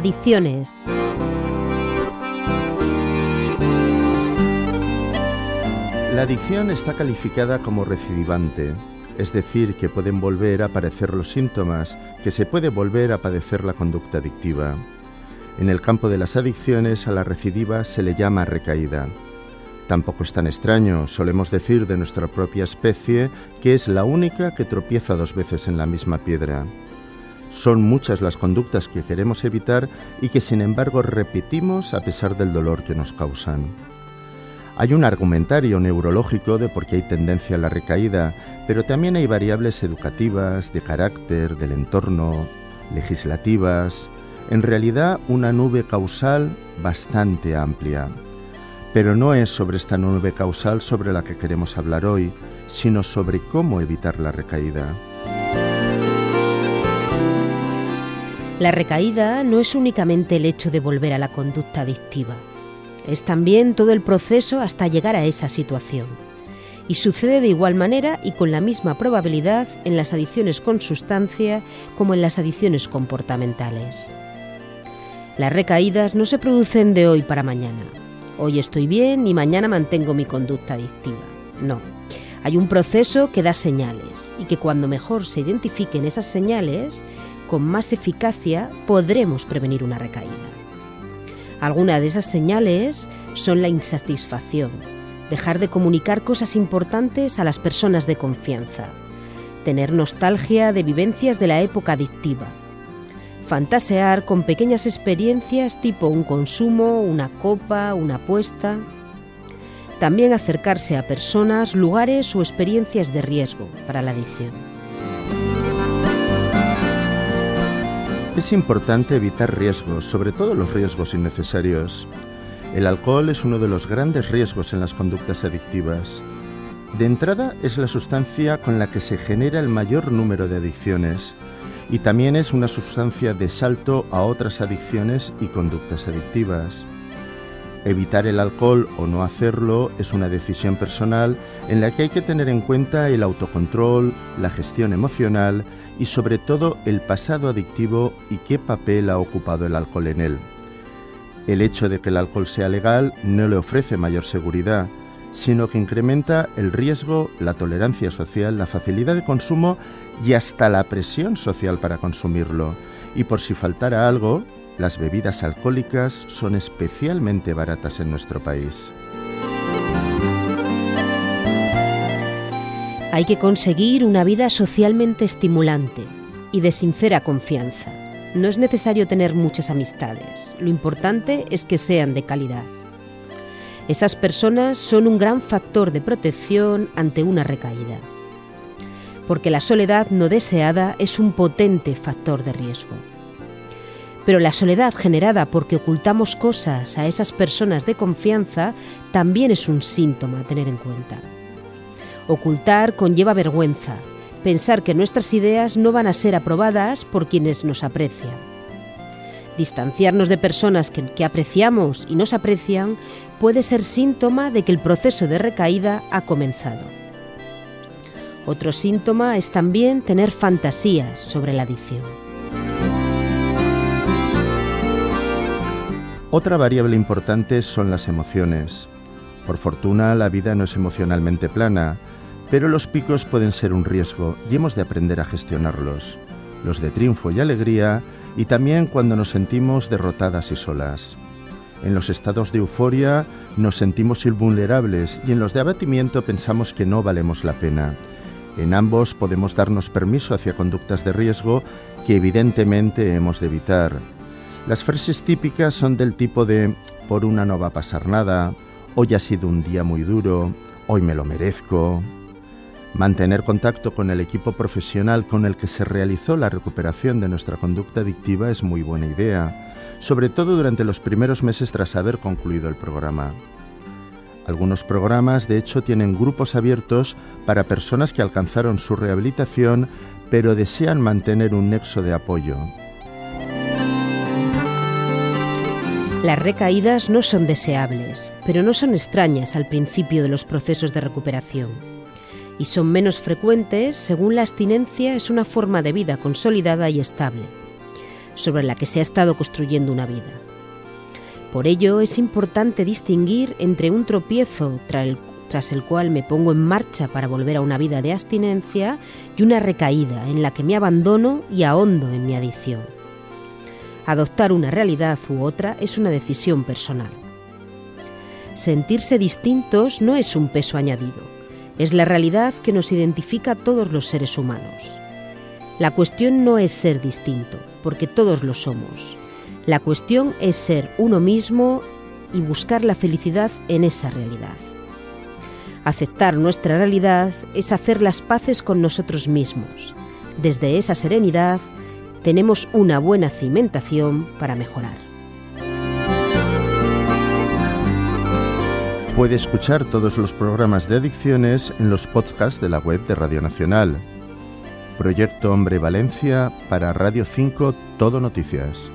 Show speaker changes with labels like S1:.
S1: Adicciones.
S2: La adicción está calificada como recidivante, es decir, que pueden volver a aparecer los síntomas, que se puede volver a padecer la conducta adictiva. En el campo de las adicciones a la recidiva se le llama recaída. Tampoco es tan extraño, solemos decir de nuestra propia especie que es la única que tropieza dos veces en la misma piedra. Son muchas las conductas que queremos evitar y que sin embargo repetimos a pesar del dolor que nos causan. Hay un argumentario neurológico de por qué hay tendencia a la recaída, pero también hay variables educativas, de carácter, del entorno, legislativas, en realidad una nube causal bastante amplia. Pero no es sobre esta nube causal sobre la que queremos hablar hoy, sino sobre cómo evitar la recaída.
S1: La recaída no es únicamente el hecho de volver a la conducta adictiva, es también todo el proceso hasta llegar a esa situación. Y sucede de igual manera y con la misma probabilidad en las adicciones con sustancia como en las adicciones comportamentales. Las recaídas no se producen de hoy para mañana. Hoy estoy bien y mañana mantengo mi conducta adictiva. No. Hay un proceso que da señales y que cuando mejor se identifiquen esas señales, con más eficacia podremos prevenir una recaída. Algunas de esas señales son la insatisfacción, dejar de comunicar cosas importantes a las personas de confianza, tener nostalgia de vivencias de la época adictiva, fantasear con pequeñas experiencias tipo un consumo, una copa, una apuesta. También acercarse a personas, lugares o experiencias de riesgo para la adicción.
S2: Es importante evitar riesgos, sobre todo los riesgos innecesarios. El alcohol es uno de los grandes riesgos en las conductas adictivas. De entrada es la sustancia con la que se genera el mayor número de adicciones y también es una sustancia de salto a otras adicciones y conductas adictivas. Evitar el alcohol o no hacerlo es una decisión personal en la que hay que tener en cuenta el autocontrol, la gestión emocional y sobre todo el pasado adictivo y qué papel ha ocupado el alcohol en él. El hecho de que el alcohol sea legal no le ofrece mayor seguridad, sino que incrementa el riesgo, la tolerancia social, la facilidad de consumo y hasta la presión social para consumirlo. Y por si faltara algo, las bebidas alcohólicas son especialmente baratas en nuestro país.
S1: Hay que conseguir una vida socialmente estimulante y de sincera confianza. No es necesario tener muchas amistades, lo importante es que sean de calidad. Esas personas son un gran factor de protección ante una recaída, porque la soledad no deseada es un potente factor de riesgo. Pero la soledad generada porque ocultamos cosas a esas personas de confianza también es un síntoma a tener en cuenta. Ocultar conlleva vergüenza, pensar que nuestras ideas no van a ser aprobadas por quienes nos aprecian. Distanciarnos de personas que, apreciamos y nos aprecian puede ser síntoma de que el proceso de recaída ha comenzado. Otro síntoma es también tener fantasías sobre la adicción.
S2: Otra variable importante son las emociones. Por fortuna, la vida no es emocionalmente plana, pero los picos pueden ser un riesgo y hemos de aprender a gestionarlos. Los de triunfo y alegría y también cuando nos sentimos derrotadas y solas. En los estados de euforia nos sentimos invulnerables y en los de abatimiento pensamos que no valemos la pena. En ambos podemos darnos permiso hacia conductas de riesgo que evidentemente hemos de evitar. Las frases típicas son del tipo de por una no va a pasar nada, hoy ha sido un día muy duro, hoy me lo merezco. Mantener contacto con el equipo profesional con el que se realizó la recuperación de nuestra conducta adictiva es muy buena idea sobre todo durante los primeros meses tras haber concluido el programa. Algunos programas, de hecho, tienen grupos abiertos para personas que alcanzaron su rehabilitación pero desean mantener un nexo de apoyo.
S1: Las recaídas no son deseables, pero no son extrañas al principio de los procesos de recuperación. Y son menos frecuentes según la abstinencia es una forma de vida consolidada y estable sobre la que se ha estado construyendo una vida. Por ello es importante distinguir entre un tropiezo tras el, cual me pongo en marcha para volver a una vida de abstinencia y una recaída en la que me abandono y ahondo en mi adicción. Adoptar una realidad u otra es una decisión personal. Sentirse distintos no es un peso añadido, es la realidad que nos identifica a todos los seres humanos. La cuestión no es ser distinto, porque todos lo somos. La cuestión es ser uno mismo y buscar la felicidad en esa realidad. Aceptar nuestra realidad es hacer las paces con nosotros mismos. Desde esa serenidad tenemos una buena cimentación para mejorar.
S2: Puede escuchar todos los programas de adicciones en los podcasts de la web de Radio Nacional. Proyecto Hombre Valencia para Radio 5 Todo Noticias.